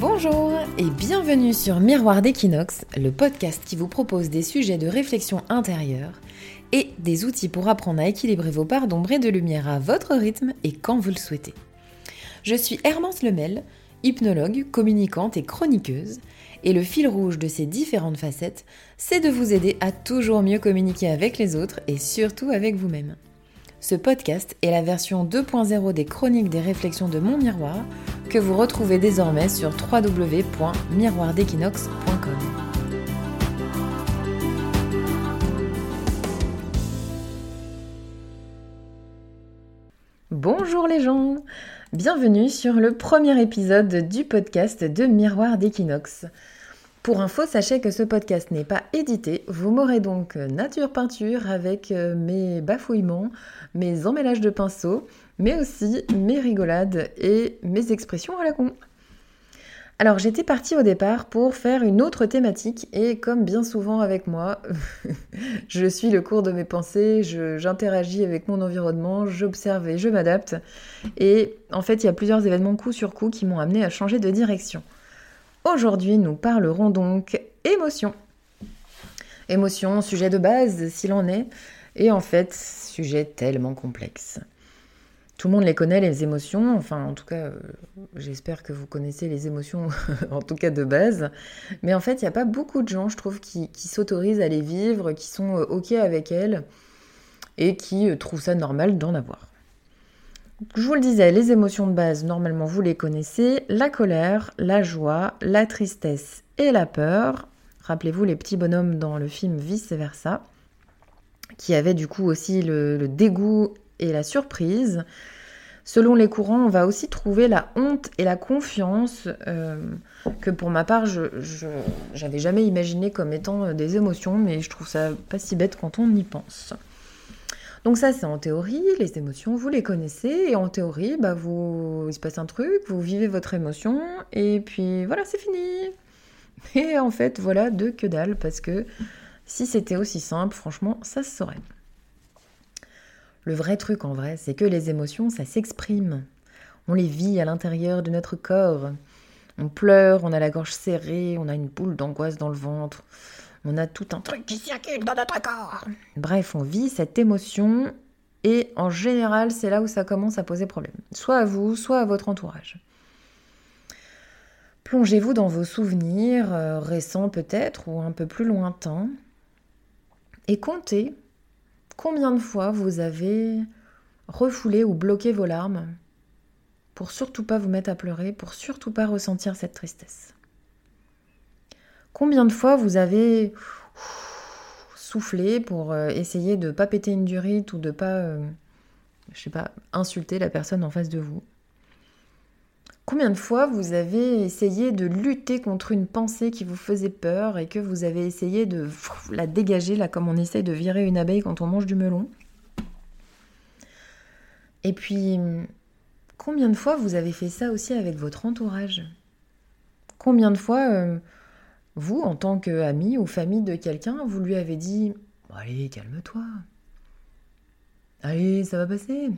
Bonjour et bienvenue sur Miroir d'Equinox, le podcast qui vous propose des sujets de réflexion intérieure et des outils pour apprendre à équilibrer vos parts d'ombre et de lumière à votre rythme et quand vous le souhaitez. Je suis Hermance Lemel, hypnologue, communicante et chroniqueuse, et le fil rouge de ces différentes facettes, c'est de vous aider à toujours mieux communiquer avec les autres et surtout avec vous-même. Ce podcast est la version 2.0 des chroniques des réflexions de mon miroir que vous retrouvez désormais sur www.miroirdequinox.com. Bonjour les gens Bienvenue sur le premier épisode du podcast de Miroir d'Equinox. Pour info, sachez que ce podcast n'est pas édité. Vous m'aurez donc nature peinture avec euh, mes bafouillements, mes emmêlages de pinceau, mais aussi mes rigolades et mes expressions à la con. Alors j'étais partie au départ pour faire une autre thématique et comme bien souvent avec moi, je suis le cours de mes pensées, j'interagis avec mon environnement, j'observe et je m'adapte. Et en fait il y a plusieurs événements coup sur coup qui m'ont amené à changer de direction. Aujourd'hui, nous parlerons donc émotion. Émotion, sujet de base s'il en est, et en fait, sujet tellement complexe. Tout le monde les connaît, les émotions, enfin en tout cas, euh, j'espère que vous connaissez les émotions, en tout cas de base, mais en fait, il n'y a pas beaucoup de gens, je trouve, qui, s'autorisent à les vivre, qui sont euh, OK avec elles, et qui euh, trouvent ça normal d'en avoir. Je vous le disais, les émotions de base, normalement, vous les connaissez. La colère, la joie, la tristesse et la peur. Rappelez-vous les petits bonhommes dans le film Vice versa, qui avaient du coup aussi le, dégoût et la surprise. Selon les courants, on va aussi trouver la honte et la confiance, euh, que pour ma part, je n'avais jamais imaginé comme étant des émotions, mais je trouve ça pas si bête quand on y pense. Donc ça, c'est en théorie, les émotions, vous les connaissez, et en théorie, bah, vous, il se passe un truc, vous vivez votre émotion, et puis voilà, c'est fini. Et en fait, voilà, de que dalle, parce que si c'était aussi simple, franchement, ça se saurait. Le vrai truc, en vrai, c'est que les émotions, ça s'exprime. On les vit à l'intérieur de notre corps. On pleure, on a la gorge serrée, on a une boule d'angoisse dans le ventre on a tout un truc qui circule dans notre corps. Bref, on vit cette émotion et en général, c'est là où ça commence à poser problème. Soit à vous, soit à votre entourage. Plongez-vous dans vos souvenirs euh, récents peut-être ou un peu plus lointains et comptez combien de fois vous avez refoulé ou bloqué vos larmes pour surtout pas vous mettre à pleurer, pour surtout pas ressentir cette tristesse. Combien de fois vous avez soufflé pour euh, essayer de ne pas péter une durite ou de pas, euh, je sais pas, insulter la personne en face de vous? Combien de fois vous avez essayé de lutter contre une pensée qui vous faisait peur et que vous avez essayé de la dégager, là comme on essaye de virer une abeille quand on mange du melon? Et puis, combien de fois vous avez fait ça aussi avec votre entourage? Combien de fois euh, vous, en tant qu'ami ou famille de quelqu'un, vous lui avez dit Allez, calme-toi. Allez, ça va passer.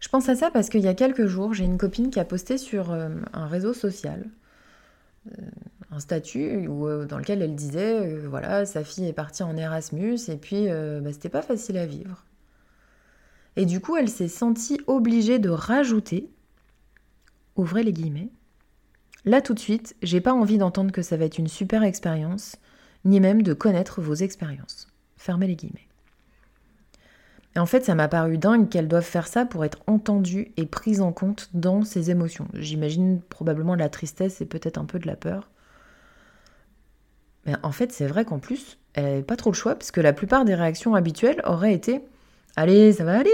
Je pense à ça parce qu'il y a quelques jours, j'ai une copine qui a posté sur euh, un réseau social euh, un statut euh, dans lequel elle disait voilà, sa fille est partie en Erasmus et puis bah, c'était pas facile à vivre. Et du coup, elle s'est sentie obligée de rajouter, ouvrez les guillemets, Là tout de suite, j'ai pas envie d'entendre que ça va être une super expérience, ni même de connaître vos expériences. Fermez les guillemets. Et en fait, ça m'a paru dingue qu'elles doivent faire ça pour être entendues et prises en compte dans ses émotions. J'imagine probablement de la tristesse et peut-être un peu de la peur. Mais en fait, c'est vrai qu'en plus, elle n'avait pas trop le choix, puisque la plupart des réactions habituelles auraient été Allez, ça va aller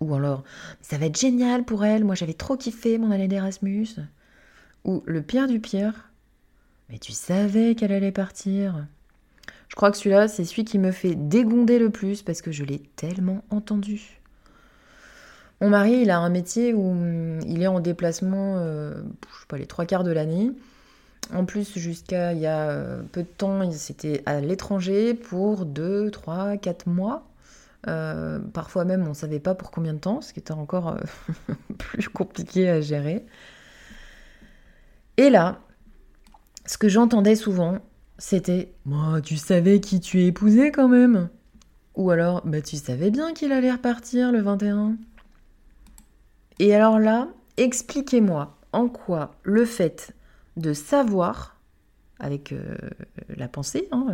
Ou alors Ça va être génial pour elle, moi j'avais trop kiffé mon année d'Erasmus. Ou le pire du pire, mais tu savais qu'elle allait partir. Je crois que celui-là, c'est celui qui me fait dégonder le plus parce que je l'ai tellement entendu. Mon mari, il a un métier où hum, il est en déplacement, euh, pas, les trois quarts de l'année. En plus, jusqu'à il y a euh, peu de temps, c'était à l'étranger pour deux, trois, quatre mois. Euh, parfois même, on ne savait pas pour combien de temps, ce qui était encore plus compliqué à gérer. Et là, ce que j'entendais souvent, c'était Moi, tu savais qui tu épousais quand même. Ou alors Bah, tu savais bien qu'il allait repartir le 21 Et alors là, expliquez-moi en quoi le fait de savoir, avec euh, la pensée, hein,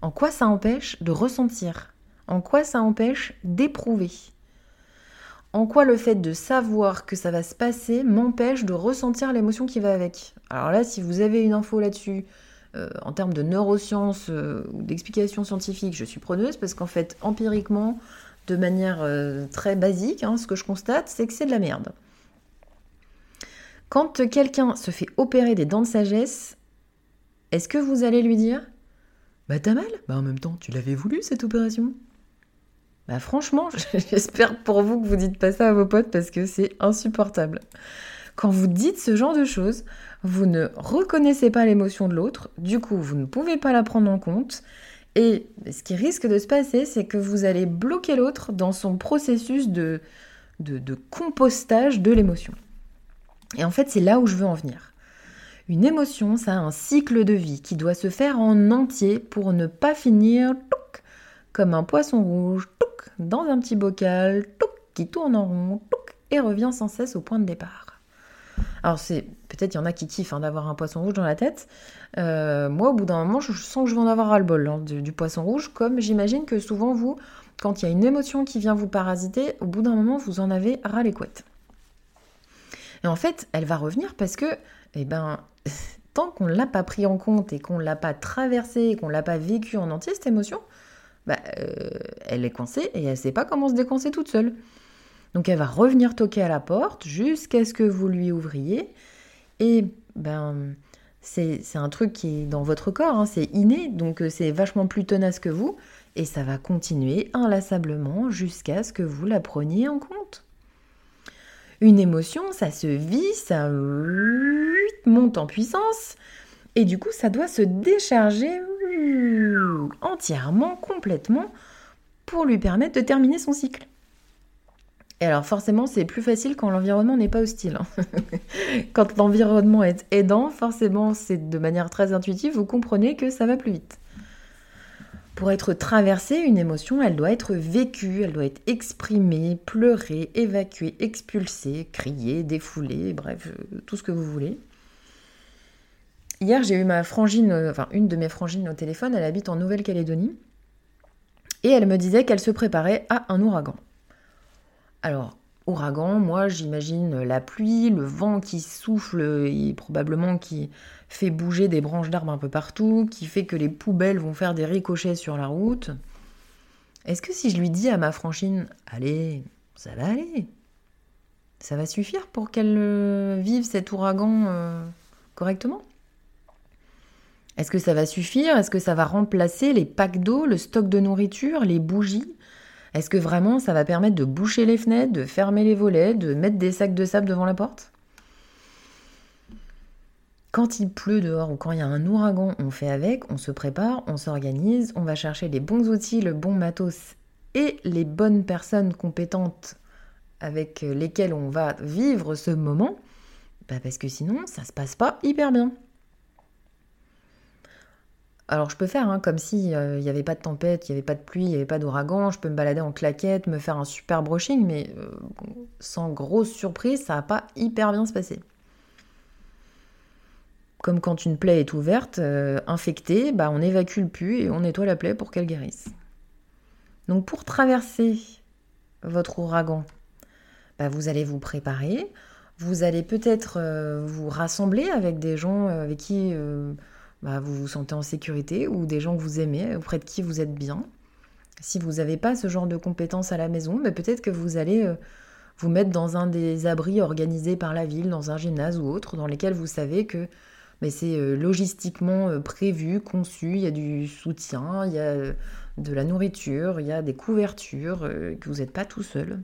en quoi ça empêche de ressentir En quoi ça empêche d'éprouver En quoi le fait de savoir que ça va se passer m'empêche de ressentir l'émotion qui va avec? Alors là, si vous avez une info là-dessus, euh, en termes de neurosciences euh, ou d'explications scientifiques, je suis preneuse parce qu'en fait, empiriquement, de manière euh, très basique, hein, ce que je constate, c'est que c'est de la merde. Quand quelqu'un se fait opérer des dents de sagesse, est-ce que vous allez lui dire? Bah t'as mal? Bah en même temps, tu l'avais voulu cette opération? Bah franchement, j'espère pour vous que vous dites pas ça à vos potes parce que c'est insupportable. Quand vous dites ce genre de choses, vous ne reconnaissez pas l'émotion de l'autre, du coup vous ne pouvez pas la prendre en compte, et ce qui risque de se passer, c'est que vous allez bloquer l'autre dans son processus de, compostage de l'émotion. Et en fait, c'est là où je veux en venir. Une émotion, ça a un cycle de vie qui doit se faire en entier pour ne pas finir un poisson rouge dans un petit bocal qui tourne en rond et revient sans cesse au point de départ. Alors c'est peut-être il y en a qui kiffent hein, d'avoir un poisson rouge dans la tête. Euh, moi, au bout d'un moment, je sens que je vais en avoir ras le bol hein, du, poisson rouge, comme j'imagine que souvent vous, quand il y a une émotion qui vient vous parasiter, au bout d'un moment, vous en avez ras les couettes. Et en fait, elle va revenir parce que, eh ben, tant qu'on l'a pas pris en compte et qu'on l'a pas traversée, qu'on ne l'a pas vécu en entier, cette émotion, bah, euh, elle est coincée et elle ne sait pas comment se décoincer toute seule. Donc elle va revenir toquer à la porte jusqu'à ce que vous lui ouvriez. Et ben, c'est un truc qui est dans votre corps, hein, c'est inné, donc euh, c'est vachement plus tenace que vous. Et ça va continuer inlassablement jusqu'à ce que vous la preniez en compte. Une émotion, ça se vit, ça monte en puissance, et du coup, ça doit se décharger entièrement, complètement, pour lui permettre de terminer son cycle. Et alors forcément, c'est plus facile quand l'environnement n'est pas hostile. Hein. quand l'environnement est aidant, forcément, c'est de manière très intuitive, vous comprenez que ça va plus vite. Pour être traversée, une émotion, elle doit être vécue, elle doit être exprimée, pleurée, évacuée, expulsée, criée, défoulée, bref, euh, tout ce que vous voulez. Hier, j'ai eu ma frangine, euh, enfin une de mes frangines au téléphone, elle habite en Nouvelle-Calédonie, et elle me disait qu'elle se préparait à un ouragan. Alors, ouragan, moi j'imagine la pluie, le vent qui souffle et probablement qui fait bouger des branches d'arbres un peu partout, qui fait que les poubelles vont faire des ricochets sur la route. Est-ce que si je lui dis à ma franchine, allez, ça va aller, ça va suffire pour qu'elle euh, vive cet ouragan euh, correctement? Est-ce que ça va suffire? Est-ce que ça va remplacer les packs d'eau, le stock de nourriture, les bougies? Est-ce que vraiment ça va permettre de boucher les fenêtres, de fermer les volets, de mettre des sacs de sable devant la porte? Quand il pleut dehors ou quand il y a un ouragan, on fait avec, on se prépare, on s'organise, on va chercher les bons outils, le bon matos et les bonnes personnes compétentes avec lesquelles on va vivre ce moment, bah parce que sinon ça se passe pas hyper bien. Alors je peux faire hein, comme si euh, il n'y avait pas de tempête, il n'y avait pas de pluie, il n'y avait pas d'ouragan, je peux me balader en claquette, me faire un super brushing, mais euh, sans grosse surprise, ça va pas hyper bien se passer. Comme quand une plaie est ouverte, euh, infectée, bah, on évacue le pus et on nettoie la plaie pour qu'elle guérisse. Donc pour traverser votre ouragan, bah, vous allez vous préparer, vous allez peut-être euh, vous rassembler avec des gens euh, avec qui bah, vous vous sentez en sécurité ou des gens que vous aimez, auprès de qui vous êtes bien. Si vous n'avez pas ce genre de compétences à la maison, mais peut-être que vous allez vous mettre dans un des abris organisés par la ville, dans un gymnase ou autre, dans lesquels vous savez que c'est euh, logistiquement euh, prévu, conçu, il y a du soutien, il y a euh, de la nourriture, il y a des couvertures, que vous n'êtes pas tout seul.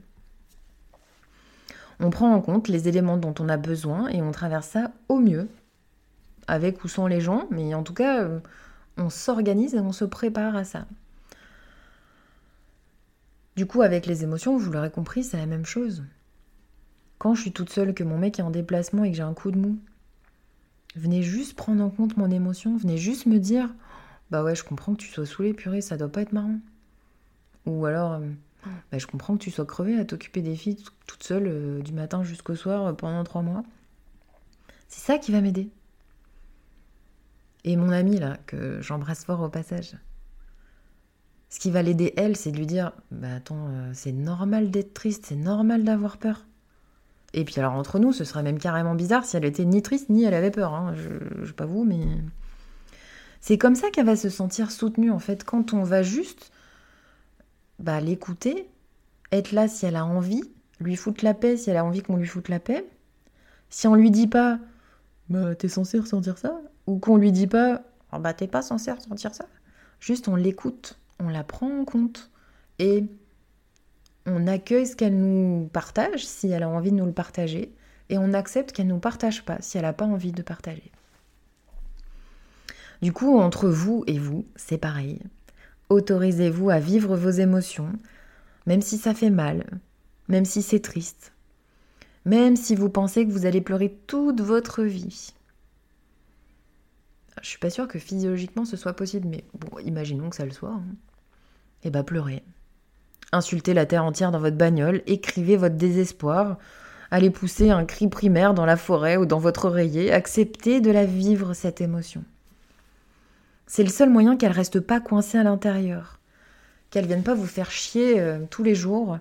On prend en compte les éléments dont on a besoin et on traverse ça au mieux, avec ou sans les gens, mais en tout cas, on s'organise et on se prépare à ça. Du coup, avec les émotions, vous l'aurez compris, c'est la même chose. Quand je suis toute seule, que mon mec est en déplacement et que j'ai un coup de mou, venez juste prendre en compte mon émotion, venez juste me dire Bah ouais, je comprends que tu sois saoulée, purée, ça doit pas être marrant. Ou alors, euh, bah, je comprends que tu sois crevée à t'occuper des filles toute seule euh, du matin jusqu'au soir euh, pendant trois mois. C'est ça qui va m'aider. Et mon amie, là, que j'embrasse fort au passage, ce qui va l'aider, elle, c'est de lui dire Bah attends, c'est normal d'être triste, c'est normal d'avoir peur. Et puis alors entre nous, ce serait même carrément bizarre si elle était ni triste ni elle avait peur. Hein. Je, je sais pas vous, mais c'est comme ça qu'elle va se sentir soutenue en fait quand on va juste bah, l'écouter, être là si elle a envie, lui foutre la paix si elle a envie qu'on lui foute la paix. Si on lui dit pas bah t'es censé ressentir ça ou qu'on lui dit pas oh, bah t'es pas censé ressentir ça. Juste on l'écoute, on la prend en compte et on accueille ce qu'elle nous partage si elle a envie de nous le partager et on accepte qu'elle ne nous partage pas si elle n'a pas envie de partager. Du coup, entre vous et vous, c'est pareil. Autorisez-vous à vivre vos émotions, même si ça fait mal, même si c'est triste, même si vous pensez que vous allez pleurer toute votre vie. Je suis pas sûre que physiologiquement ce soit possible, mais bon, imaginons que ça le soit. Et hein. Eh bah pleurez. Insultez la terre entière dans votre bagnole, écrivez votre désespoir, allez pousser un cri primaire dans la forêt ou dans votre oreiller, acceptez de la vivre cette émotion. C'est le seul moyen qu'elle reste pas coincée à l'intérieur, qu'elle vienne pas vous faire chier euh, tous les jours.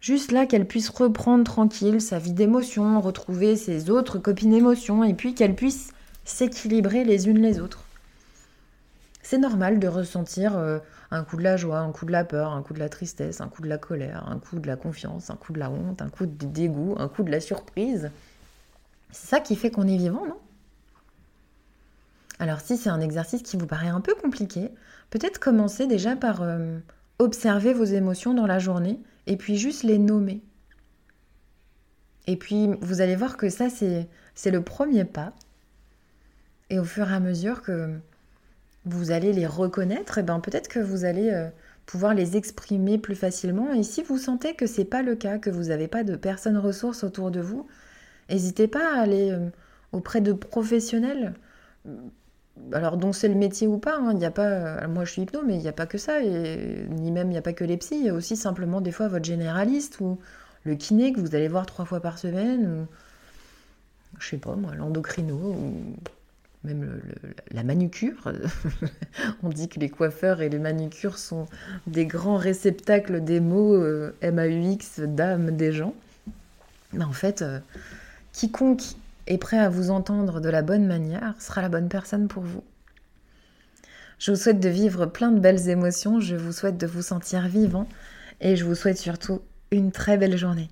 Juste là, qu'elle puisse reprendre tranquille sa vie d'émotion, retrouver ses autres copines d'émotion, et puis qu'elle puisse s'équilibrer les unes les autres. C'est normal de ressentir euh, un coup de la joie, un coup de la peur, un coup de la tristesse, un coup de la colère, un coup de la confiance, un coup de la honte, un coup de dégoût, un coup de la surprise. C'est ça qui fait qu'on est vivant, non? Alors si c'est un exercice qui vous paraît un peu compliqué, peut-être commencer déjà par euh, observer vos émotions dans la journée et puis juste les nommer. Et puis vous allez voir que ça c'est le premier pas. Et au fur et à mesure que vous allez les reconnaître, et ben peut-être que vous allez euh, pouvoir les exprimer plus facilement. Et si vous sentez que c'est pas le cas, que vous n'avez pas de personnes ressources autour de vous, n'hésitez pas à aller euh, auprès de professionnels. Alors dont c'est le métier ou pas, hein. il a pas. Euh, moi je suis hypno, mais il n'y a pas que ça, et ni même il n'y a pas que les psys. Il y a aussi simplement des fois votre généraliste ou le kiné que vous allez voir trois fois par semaine, ou je sais pas moi, l'endocrino ou même la manucure. On dit que les coiffeurs et les manucures sont des grands réceptacles des mots euh, MAUX d'âme des gens. Mais en fait, euh, quiconque est prêt à vous entendre de la bonne manière sera la bonne personne pour vous. Je vous souhaite de vivre plein de belles émotions, je vous souhaite de vous sentir vivant et je vous souhaite surtout une très belle journée.